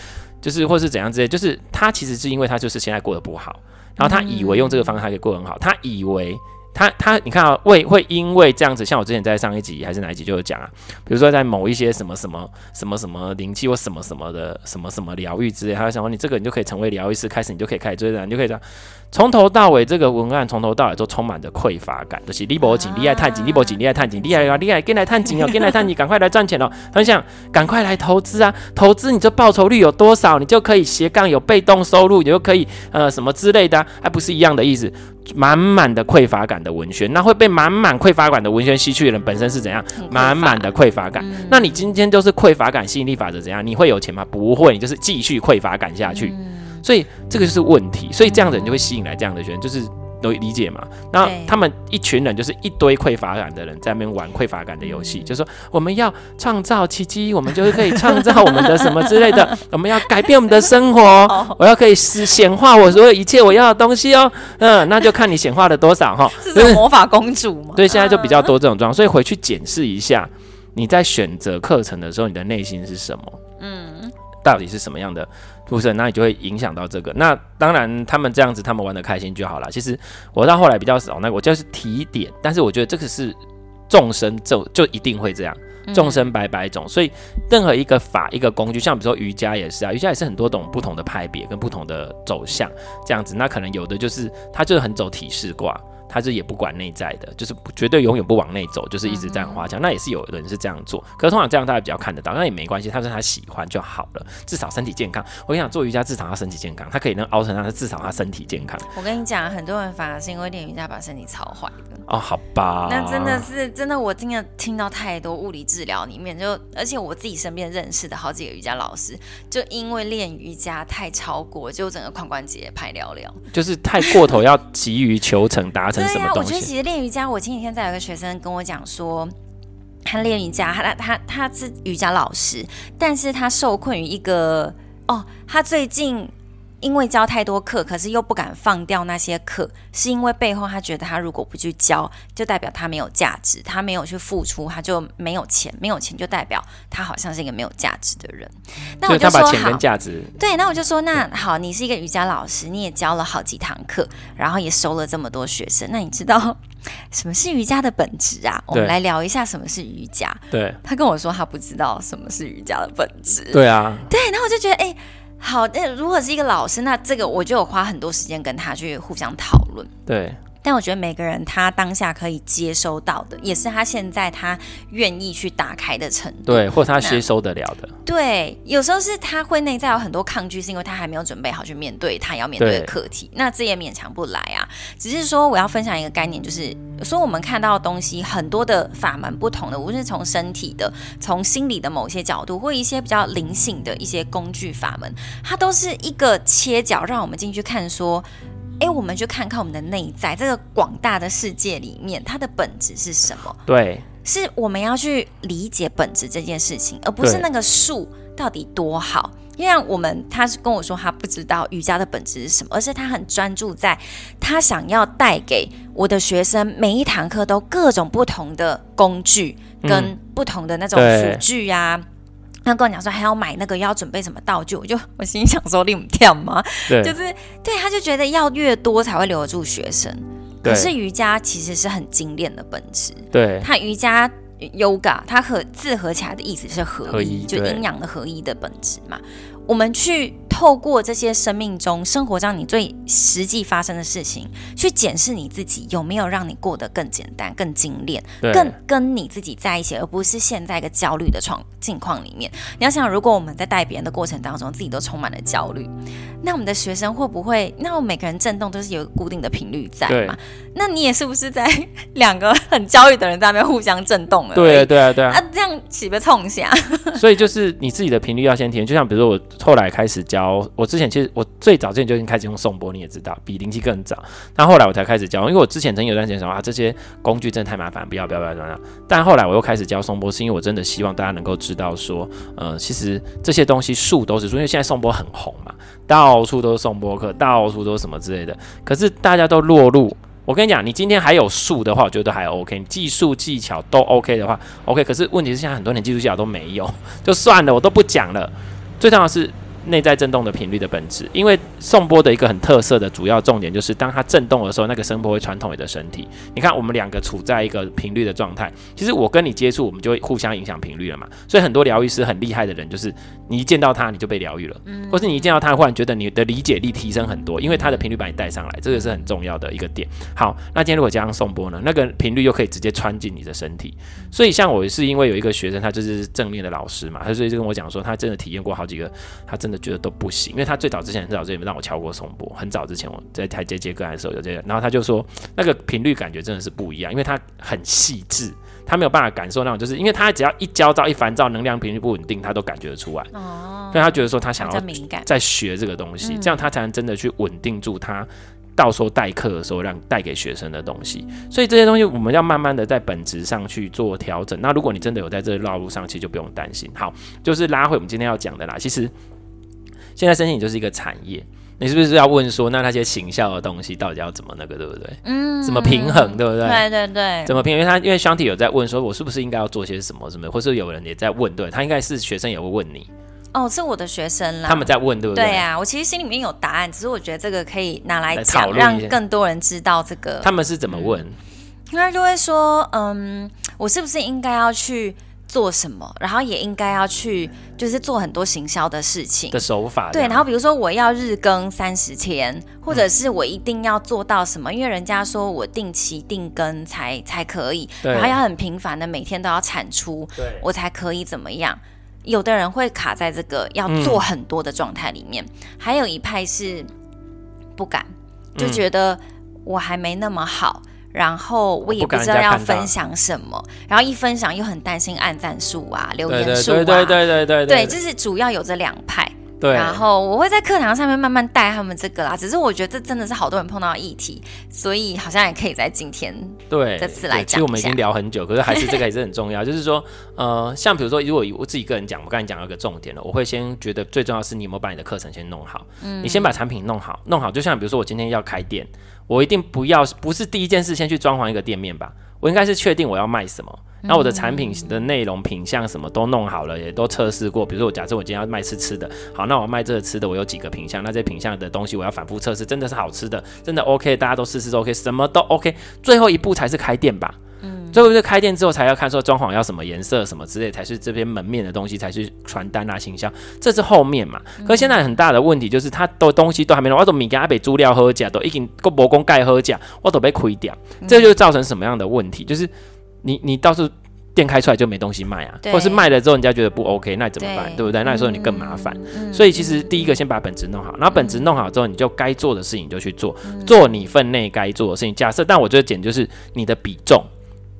就是或是怎样之类，就是他其实是因为他就是现在过得不好，然后他以为用这个方式他可以过得很好，他以为。他他，你看啊，会会因为这样子，像我之前在上一集还是哪一集就有讲啊，比如说在某一些什么什么什么什么灵气或什么什么的什么什么疗愈之类，他就想说你这个你就可以成为疗愈师，开始你就可以开始追人，你就可以这样。从头到尾，这个文案从头到尾都充满着匮乏感，就是你无钱，你爱探钱，你无钱，你爱探钱，你爱啊，你爱跟来探钱哦，跟来探钱，赶快来赚钱哦。很想赶快来投资啊，投资你这报酬率有多少，你就可以斜杠有被动收入，你就可以呃什么之类的，还不是一样的意思？满满的匮乏感的文宣，那会被满满匮乏感的文宣吸去的人本身是怎样？满满的匮乏感。嗯、那你今天就是匮乏感吸引力法则怎样？你会有钱吗？不会，你就是继续匮乏感下去。嗯所以这个就是问题，所以这样的人就会吸引来这样的学生，就是都理解嘛。那他们一群人就是一堆匮乏感的人在那边玩匮乏感的游戏，就是说我们要创造奇迹，我们就是可以创造我们的什么之类的，我们要改变我们的生活，我要可以实显化我所有一切我要的东西哦。嗯，那就看你显化了多少哈。是魔法公主吗？对，现在就比较多这种状况，所以回去检视一下你在选择课程的时候，你的内心是什么？嗯，到底是什么样的？不是，那你就会影响到这个。那当然，他们这样子，他们玩的开心就好了。其实我到后来比较少，那我就是提点。但是我觉得这个是众生就就一定会这样，众生百百种。所以任何一个法一个工具，像比如说瑜伽也是啊，瑜伽也是很多种不同的派别跟不同的走向这样子。那可能有的就是他就是很走体式卦。他是也不管内在的，就是绝对永远不往内走，就是一直这样滑墙。嗯、那也是有人是这样做，可是通常这样大家比较看得到，那也没关系，他说他喜欢就好了，至少身体健康。我跟你讲，做瑜伽至少他身体健康，他可以能熬成他，至少他身体健康。我跟你讲，很多人反而是因为练瑜伽把身体操坏的。哦，好吧，那真的是真的，我真的听到太多物理治疗里面就，而且我自己身边认识的好几个瑜伽老师，就因为练瑜伽太超过，就整个髋关节拍了了，就是太过头，要急于求成达成什么东西。对啊，我觉得其实练瑜伽，我前几天在有个学生跟我讲说，他练瑜伽，他他他他是瑜伽老师，但是他受困于一个哦，他最近。因为教太多课，可是又不敢放掉那些课，是因为背后他觉得他如果不去教，就代表他没有价值，他没有去付出，他就没有钱，没有钱就代表他好像是一个没有价值的人。那我就说好，对，那我就说那好，你是一个瑜伽老师，你也教了好几堂课，然后也收了这么多学生，那你知道什么是瑜伽的本质啊？我们来聊一下什么是瑜伽。对，他跟我说他不知道什么是瑜伽的本质。对啊，对，然后我就觉得哎。好，那如果是一个老师，那这个我就有花很多时间跟他去互相讨论。对。但我觉得每个人他当下可以接收到的，也是他现在他愿意去打开的程度，对，或他吸收得了的。对，有时候是他会内在有很多抗拒，是因为他还没有准备好去面对他要面对的课题。那这也勉强不来啊。只是说我要分享一个概念，就是说我们看到的东西很多的法门不同的，无论是从身体的、从心理的某些角度，或一些比较灵性的一些工具法门，它都是一个切角，让我们进去看说。哎，我们就看看我们的内在，这个广大的世界里面，它的本质是什么？对，是我们要去理解本质这件事情，而不是那个术到底多好。因为我们他是跟我说他不知道瑜伽的本质是什么，而是他很专注在他想要带给我的学生每一堂课都各种不同的工具跟不同的那种辅具啊。嗯他跟我讲说还要买那个要准备什么道具，我就 我心里想说你们跳吗？对，就是对，他就觉得要越多才会留得住学生。可是瑜伽其实是很精炼的本质。对，他瑜伽 yoga，它和字合起来的意思是合一，合一就阴阳的合一的本质嘛。我们去透过这些生命中、生活上你最实际发生的事情，去检视你自己有没有让你过得更简单、更精炼、更跟你自己在一起，而不是现在一个焦虑的状境况里面。你要想，如果我们在带别人的过程当中，自己都充满了焦虑，那我们的学生会不会？那我每个人震动都是有固定的频率在嘛？那你也是不是在两个很焦虑的人在那边互相震动了？对啊，对啊，对啊。啊，这样岂不冲下？所以就是你自己的频率要先提，就像比如说我。后来开始教，我之前其实我最早之前就已经开始用颂钵，你也知道，比灵气更早。但后来我才开始教，因为我之前曾经有段时间说啊，这些工具真的太麻烦，不要不要不要不要。但后来我又开始教颂钵，是因为我真的希望大家能够知道说，呃，其实这些东西术都是术，因为现在颂钵很红嘛，到处都是颂钵课，到处都是什么之类的。可是大家都落入，我跟你讲，你今天还有术的话，我觉得还 OK，技术技巧都 OK 的话，OK。可是问题是现在很多年技术技巧都没有，就算了，我都不讲了。最重要的是内在震动的频率的本质，因为颂钵的一个很特色的主要重点就是，当它震动的时候，那个声波会穿透你的身体。你看，我们两个处在一个频率的状态，其实我跟你接触，我们就会互相影响频率了嘛。所以很多疗愈师很厉害的人，就是你一见到他，你就被疗愈了，或是你一见到他，忽然觉得你的理解力提升很多，因为他的频率把你带上来，这个是很重要的一个点。好，那今天如果加上颂钵呢，那个频率又可以直接穿进你的身体。所以像我是因为有一个学生，他就是正面的老师嘛，他所以就跟我讲说，他真的体验过好几个，他真的。觉得都不行，因为他最早之前很早之前让我敲过松波，很早之前我在台阶接个案的时候有这个，然后他就说那个频率感觉真的是不一样，因为他很细致，他没有办法感受那种，就是因为他只要一焦躁、一烦躁，能量频率不稳定，他都感觉得出来。哦，所以他觉得说他想要在学这个东西，这样他才能真的去稳定住他。到时候代课的时候，让带给学生的东西，所以这些东西我们要慢慢的在本质上去做调整。那如果你真的有在这个道路上，其实就不用担心。好，就是拉回我们今天要讲的啦。其实现在身心灵就是一个产业，你是不是要问说，那那些行销的东西到底要怎么那个，对不对？嗯，怎么平衡，对不对？对对对，怎么平衡？因为他因为 Shanti 有在问说，我是不是应该要做些什么什么，或是有人也在问，对他应该是学生也会问你。哦，是我的学生啦。他们在问，对不对？对、啊，我其实心里面有答案，只是我觉得这个可以拿来讲，让更多人知道这个。他们是怎么问？应该、就会说，嗯，我是不是应该要去做什么，然后也应该要去，就是做很多行销的事情的手法。对，然后比如说我要日更三十天，或者是我一定要做到什么，嗯、因为人家说我定期定更才才可以，对然后要很频繁的每天都要产出，对我才可以怎么样？有的人会卡在这个要做很多的状态里面，嗯、还有一派是不敢，就觉得我还没那么好。然后我也不知道要分享什么，然后一分享又很担心按赞数啊、留言数啊，对对对对对对，对，就是主要有这两派。对，然后我会在课堂上面慢慢带他们这个啦。只是我觉得这真的是好多人碰到的议题，所以好像也可以在今天对这次来讲。其实我们已经聊很久，可是还是这个还是很重要。就是说，呃，像比如说，如果我自己个人讲，我刚才讲了一个重点了，我会先觉得最重要是你有没有把你的课程先弄好。嗯，你先把产品弄好，弄好。就像比如说，我今天要开店。我一定不要，不是第一件事先去装潢一个店面吧？我应该是确定我要卖什么，那我的产品的内容、品相什么都弄好了，也都测试过。比如说，我假设我今天要卖吃吃的，好，那我卖这个吃的，我有几个品相，那这品相的东西我要反复测试，真的是好吃的，真的 OK，大家都试试都 OK，什么都 OK，最后一步才是开店吧。最后是开店之后才要看说装潢要什么颜色什么之类，才是这边门面的东西，才是传单啊、行销，这是后面嘛。可是现在很大的问题就是，他的东西都还没弄，我都米给阿北猪料喝假，都已经够磨工盖喝假，我都被亏掉。这就造成什么样的问题？就是你你到时候店开出来就没东西卖啊，或是卖了之后人家觉得不 OK，那怎么办？对不对？那时候你更麻烦。所以其实第一个先把本质弄好，然后本质弄好之后，你就该做的事情就去做，做你分内该做的事情。假设，但我觉得简就是你的比重。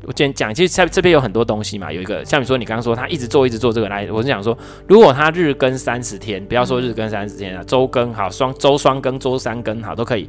我今天讲，其实在这边有很多东西嘛，有一个像你说，你刚刚说他一直做，一直做这个来，我是想说，如果他日更三十天，不要说日更三十天啊，周更好，双周双更，周三更好都可以。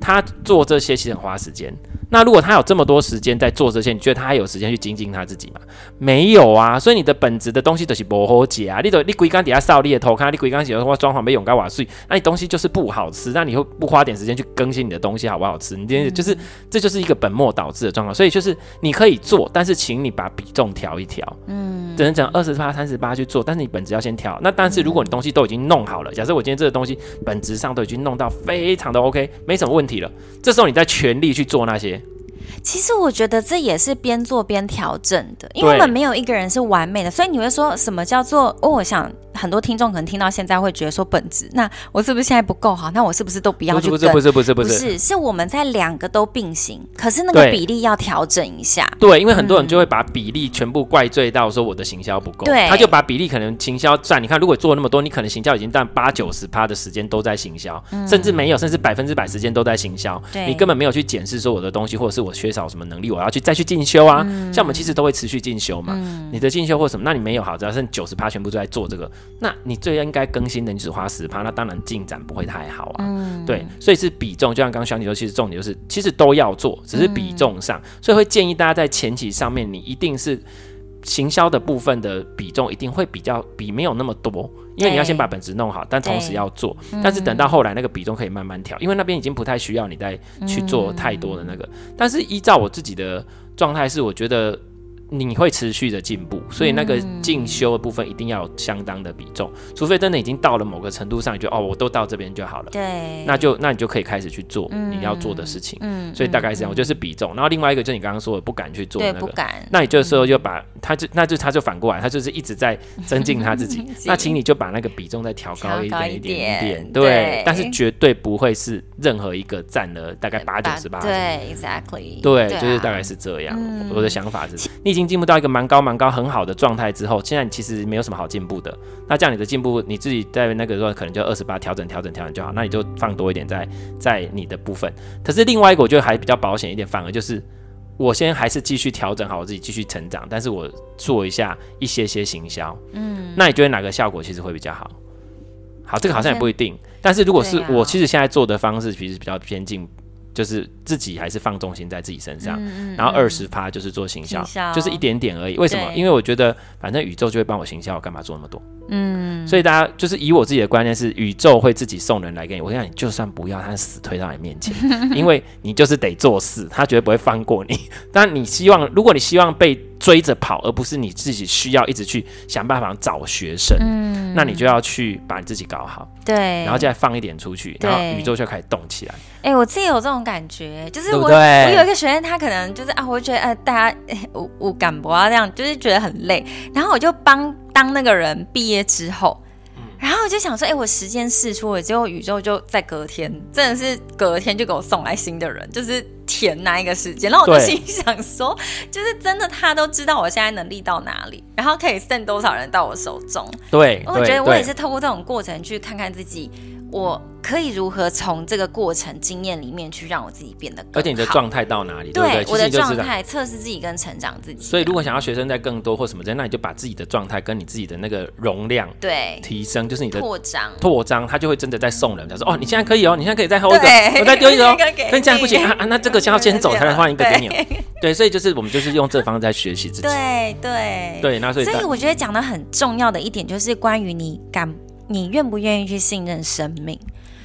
他做这些其实很花时间。那如果他有这么多时间在做这些，你觉得他还有时间去精进他自己吗？没有啊。所以你的本质的东西都是不好解啊。你都你龟缸底下扫你的头，看你规工写的话装潢没用该瓦碎，那你东西就是不好吃。那你会不花点时间去更新你的东西好不好吃？你今天就是、嗯、这就是一个本末倒置的状况。所以就是你可以做，但是请你把比重调一调。嗯，只能讲二十八、三十八去做，但是你本质要先调。那但是如果你东西都已经弄好了，假设我今天这个东西本质上都已经弄到非常的 OK，没什么问题了，这时候你再全力去做那些。其实我觉得这也是边做边调整的，因为我们没有一个人是完美的，所以你会说什么叫做？哦，我想很多听众可能听到现在会觉得说本质，那我是不是现在不够好？那我是不是都不要去？不是不是不是不是。不是，是，我们在两个都并行，可是那个比例要调整一下。对，因为很多人就会把比例全部怪罪到说我的行销不够，对，他就把比例可能行销占，你看如果做那么多，你可能行销已经占八九十趴的时间都在行销，嗯、甚至没有，甚至百分之百时间都在行销，你根本没有去检视说我的东西或者是我缺少什么能力，我要去再去进修啊。嗯、像我们其实都会持续进修嘛，嗯、你的进修或什么，那你没有好，只要剩九十趴全部都在做这个，那你最应该更新的你只花十趴，那当然进展不会太好啊。嗯、对，所以是比重，就像刚刚小你说，其实重点就是其实都要做，只是比重上，嗯、所以会建议大家在前期上面，你一定是行销的部分的比重一定会比较比没有那么多，因为你要先把本质弄好，但同时要做，但是等到后来那个比重可以慢慢调，因为那边已经不太需要你再去做太多的那个。嗯、但是依照我自己的状态是，我觉得。你会持续的进步，所以那个进修的部分一定要有相当的比重，嗯、除非真的已经到了某个程度上，你就哦，我都到这边就好了，对，那就那你就可以开始去做你要做的事情，嗯，所以大概是这样，我就是比重，然后另外一个就是你刚刚说的不敢去做那个，不敢，那你这时候就把他就那就他就反过来，他就是一直在增进他自己，那请你就把那个比重再调高一点一点一点，对，但是绝对不会是任何一个占了大概八九十八，对，exactly，对，就是大概是这样，我的想法是，已经进步到一个蛮高蛮高很好的状态之后，现在你其实没有什么好进步的。那这样你的进步，你自己在那个时候可能就二十八调整调整调整就好。那你就放多一点在在你的部分。可是另外一个我觉得还比较保险一点，反而就是我先还是继续调整好我自己，继续成长。但是我做一下一些些行销，嗯，那你觉得哪个效果其实会比较好？好，这个好像也不一定。但是如果是我其实现在做的方式，其实比较偏进。就是自己还是放重心在自己身上，然后二十趴就是做行销，行就是一点点而已。为什么？因为我觉得反正宇宙就会帮我行销，我干嘛做那么多？嗯，所以大家就是以我自己的观念是，宇宙会自己送人来给你。我跟你讲，你就算不要，他死推到你面前，因为你就是得做事，他绝对不会放过你。但你希望，如果你希望被追着跑，而不是你自己需要一直去想办法找学生，嗯，那你就要去把你自己搞好，对，然后再放一点出去，然后宇宙就开始动起来。哎、欸，我自己有这种感觉，学，就是我我有一个学生，他可能就是啊，我觉得呃，大家我我敢不啊这样，就是觉得很累，然后我就帮当那个人毕业之后。然后我就想说，哎，我时间试出了，结果宇宙就在隔天，真的是隔天就给我送来新的人，就是填那一个时间。然后我就心想说，就是真的，他都知道我现在能力到哪里，然后可以剩多少人到我手中。对，我觉得我也是透过这种过程去看看自己。我可以如何从这个过程经验里面去让我自己变得更好？而且你的状态到哪里？对，对，对我的状态测试自己跟成长自己。所以如果想要学生在更多或什么的，那你就把自己的状态跟你自己的那个容量对提升，就是你的扩张扩张，他就会真的在送人。他说：“哦，你现在可以哦，你现在可以再 hold 一个，我再丢一个哦。那这样不行啊啊，那这个先要先走，才能换一个 给你。对”对，所以就是我们就是用这方式在学习自己。对对对，那所以所以我觉得讲的很重要的一点就是关于你敢，你愿不愿意去信任生命。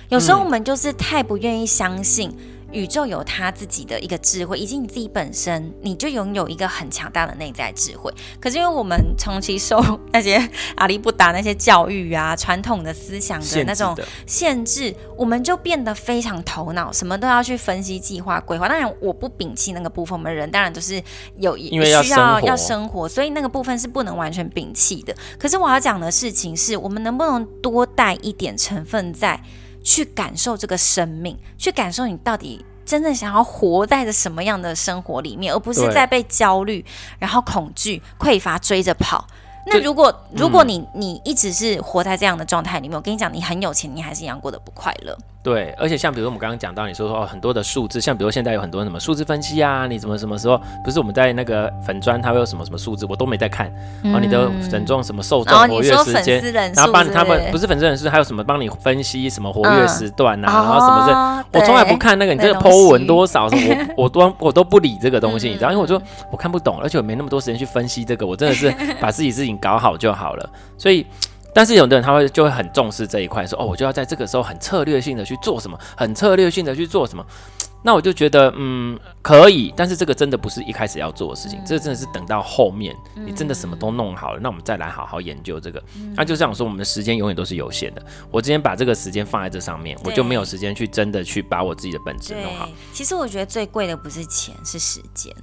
有时候我们就是太不愿意相信宇宙有他自己的一个智慧，以及你自己本身你就拥有一个很强大的内在智慧。可是因为我们长期受那些阿里不达那些教育啊、传统的思想的那种限制，我们就变得非常头脑，什么都要去分析、计划、规划。当然，我不摒弃那个部分，我们人当然都是有需要要，要生活，所以那个部分是不能完全摒弃的。可是我要讲的事情是我们能不能多带一点成分在？去感受这个生命，去感受你到底真正想要活在着什么样的生活里面，而不是在被焦虑、然后恐惧、匮乏追着跑。那如果如果你你一直是活在这样的状态里面，我跟你讲，你很有钱，你还是一样过得不快乐。对，而且像比如我们刚刚讲到，你说说哦很多的数字，像比如现在有很多什么数字分析啊，你怎么什么时候不是我们在那个粉砖，它会有什么什么数字，我都没在看。然后你的粉状什么受众活跃时间，然后帮他们不是粉丝人士，还有什么帮你分析什么活跃时段啊，然后什么是，我从来不看那个你这个 po 文多少，我我都我都不理这个东西，你知道，因为我说我看不懂，而且我没那么多时间去分析这个，我真的是把自己事情搞好就好了，所以。但是有的人他会就会很重视这一块，说哦，我就要在这个时候很策略性的去做什么，很策略性的去做什么。那我就觉得嗯可以，但是这个真的不是一开始要做的事情，嗯、这真的是等到后面你真的什么都弄好了，嗯、那我们再来好好研究这个。嗯、那就这样说，我们的时间永远都是有限的。我今天把这个时间放在这上面，我就没有时间去真的去把我自己的本质弄好。其实我觉得最贵的不是钱，是时间。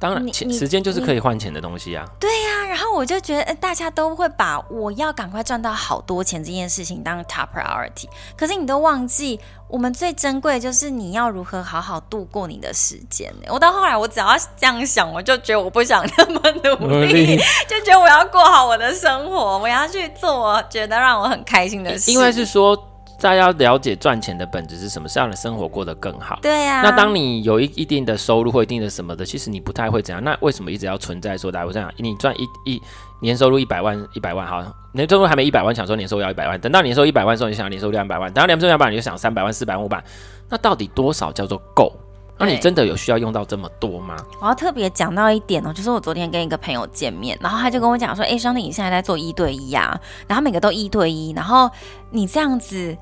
当然，钱时间就是可以换钱的东西啊。对呀、啊，然后我就觉得，大家都会把我要赶快赚到好多钱这件事情当 top priority。可是你都忘记，我们最珍贵的就是你要如何好好度过你的时间。我到后来，我只要这样想，我就觉得我不想那么努力，就觉得我要过好我的生活，我要去做我觉得让我很开心的事。因为是说。大家要了解赚钱的本质是什么，是让你生活过得更好。对呀、啊。那当你有一一定的收入或一定的什么的，其实你不太会怎样。那为什么一直要存在说，来我这样，你赚一一年收入一百万，一百万好，年收入还没一百万，想说年收入要一百万。等到年收入一百万的时候，你想年收入两百万。等到年收入两百万，你就想三百万、四百万、五百万。那到底多少叫做够？那你真的有需要用到这么多吗？我要特别讲到一点哦，就是我昨天跟一个朋友见面，然后他就跟我讲说：“哎，兄弟，你现在在做一对一啊？然后每个都一对一，然后你这样子。”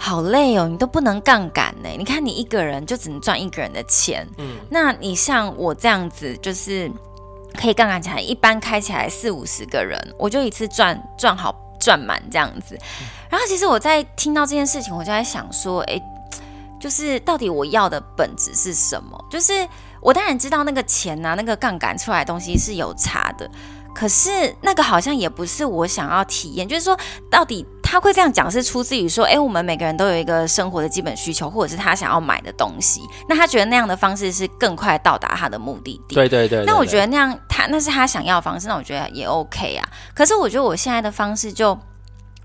好累哦，你都不能杠杆呢。你看你一个人就只能赚一个人的钱，嗯，那你像我这样子，就是可以杠杆起来，一般开起来四五十个人，我就一次赚赚好赚满这样子。然后其实我在听到这件事情，我就在想说，哎，就是到底我要的本质是什么？就是我当然知道那个钱啊，那个杠杆出来的东西是有差的。可是那个好像也不是我想要体验，就是说，到底他会这样讲是出自于说，哎，我们每个人都有一个生活的基本需求，或者是他想要买的东西，那他觉得那样的方式是更快到达他的目的地。对对对，对。那我觉得那样他那是他想要的方式，那我觉得也 OK 啊。可是我觉得我现在的方式就，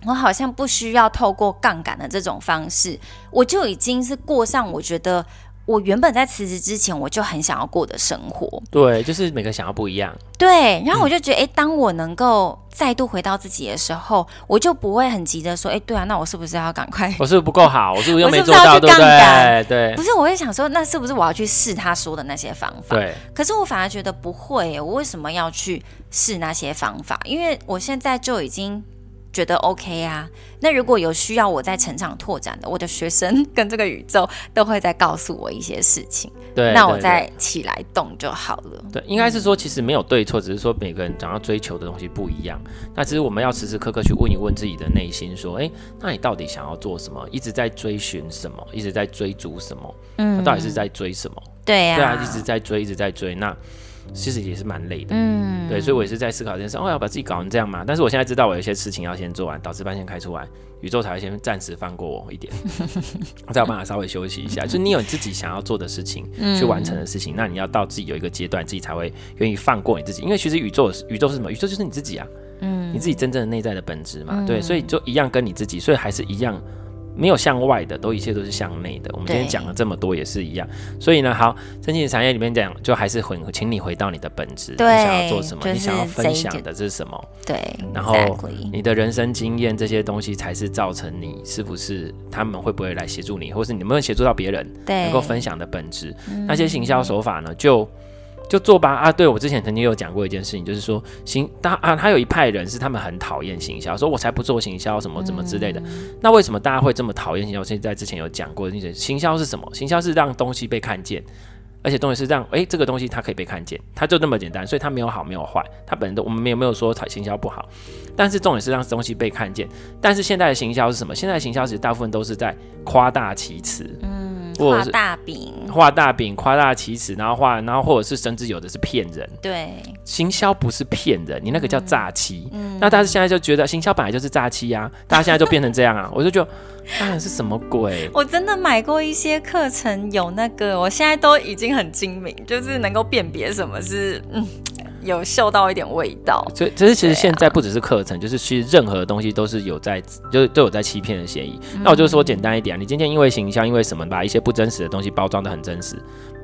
我好像不需要透过杠杆的这种方式，我就已经是过上我觉得。我原本在辞职之前，我就很想要过的生活。对，就是每个想要不一样。对，然后我就觉得，哎、嗯，当我能够再度回到自己的时候，我就不会很急着说，哎，对啊，那我是不是要赶快？我是不是不够好？我是不是又没做到？对不对？对，不是，我会想说，那是不是我要去试他说的那些方法？对。可是我反而觉得不会，我为什么要去试那些方法？因为我现在就已经。觉得 OK 啊。那如果有需要我在成长拓展的，我的学生跟这个宇宙都会再告诉我一些事情。对，那我再起来动就好了。对，应该是说其实没有对错，只是说每个人想要追求的东西不一样。那其实我们要时时刻刻去问一问自己的内心，说，哎，那你到底想要做什么？一直在追寻什么？一直在追逐什么？嗯，他到底是在追什么？对呀，对啊，一直在追，一直在追，那。其实也是蛮累的，嗯，对，所以我也是在思考这件事，哦，要把自己搞成这样嘛？但是我现在知道，我有些事情要先做完，导师班先开出来，宇宙才会先暂时放过我一点，我才有办法稍微休息一下。就是你有你自己想要做的事情，去完成的事情，嗯、那你要到自己有一个阶段，自己才会愿意放过你自己。因为其实宇宙，宇宙是什么？宇宙就是你自己啊，嗯，你自己真正的内在的本质嘛，嗯、对，所以就一样跟你自己，所以还是一样。没有向外的，都一切都是向内的。我们今天讲了这么多，也是一样。所以呢，好，申请产业里面讲，就还是回，请你回到你的本质，你想要做什么，你想要分享的这是什么？对。然后你的人生经验这些东西，才是造成你是不是他们会不会来协助你，或是你能不能协助到别人，能够分享的本质。那些行销手法呢，就。就做吧啊！对，我之前曾经有讲过一件事情，就是说行，他啊，他有一派人是他们很讨厌行销，说我才不做行销，什么什么之类的。嗯、那为什么大家会这么讨厌行销？现在之前有讲过，那些行销是什么？行销是让东西被看见，而且东西是让哎，这个东西它可以被看见，它就那么简单。所以它没有好，没有坏，它本身都我们没有没有说行销不好，但是重点是让东西被看见。但是现在的行销是什么？现在的行销其实大部分都是在夸大其词。嗯。画大饼，画大饼，夸大其词，然后画，然后或者是甚至有的是骗人。对，行销不是骗人，你那个叫诈欺。嗯，那大家现在就觉得行销本来就是诈欺啊，大家现在就变成这样啊，我就觉得，当然是什么鬼？我真的买过一些课程，有那个，我现在都已经很精明，就是能够辨别什么是嗯。有嗅到一点味道，所以其实其实现在不只是课程，啊、就是其实任何东西都是有在，就是都有在欺骗的嫌疑。嗯、那我就说简单一点，你今天因为形象，因为什么，把一些不真实的东西包装的很真实，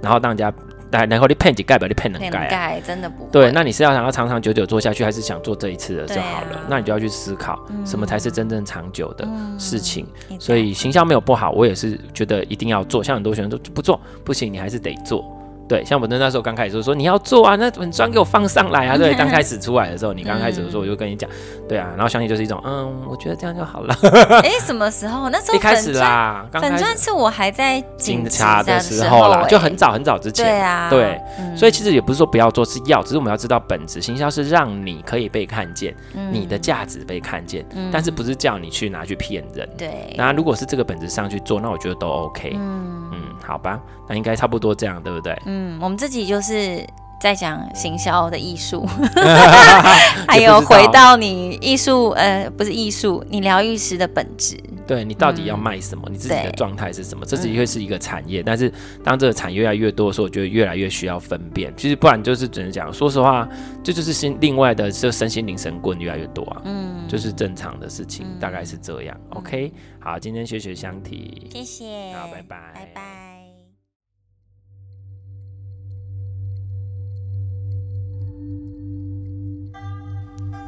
然后让人家来，然后你骗几盖吧，你骗能盖，真的不对。那你是要想要长长久久做下去，还是想做这一次的就好了？啊、那你就要去思考什么才是真正长久的事情。嗯、所以形象没有不好，我也是觉得一定要做。像很多学生都不做不行，你还是得做。对，像我那那时候刚开始说说你要做啊，那粉专给我放上来啊。对，刚开始出来的时候，你刚开始的时候我就跟你讲，对啊，然后相信就是一种，嗯，我觉得这样就好了。哎，什么时候？那时候 一开始啦，粉专是我还在警察的时候啦，就很早很早之前。对啊，对，所以其实也不是说不要做，是要，只是我们要知道本质，行销是让你可以被看见，你的价值被看见，但是不是叫你去拿去骗人。对，那如果是这个本质上去做，那我觉得都 OK。嗯嗯，好吧，那应该差不多这样，对不对？嗯。嗯，我们自己就是在讲行销的艺术，还有回到你艺术，呃，不是艺术，你疗愈师的本质。对，你到底要卖什么？嗯、你自己的状态是什么？对这自己会是一个产业，嗯、但是当这个产业越来越多的时候，我觉得越来越需要分辨。其实不然就是只能讲，说实话，这就，是心另外的，就身心灵神棍越来越多啊。嗯，就是正常的事情，嗯、大概是这样。OK，好，今天学学香缇，谢谢，好，拜拜，拜拜。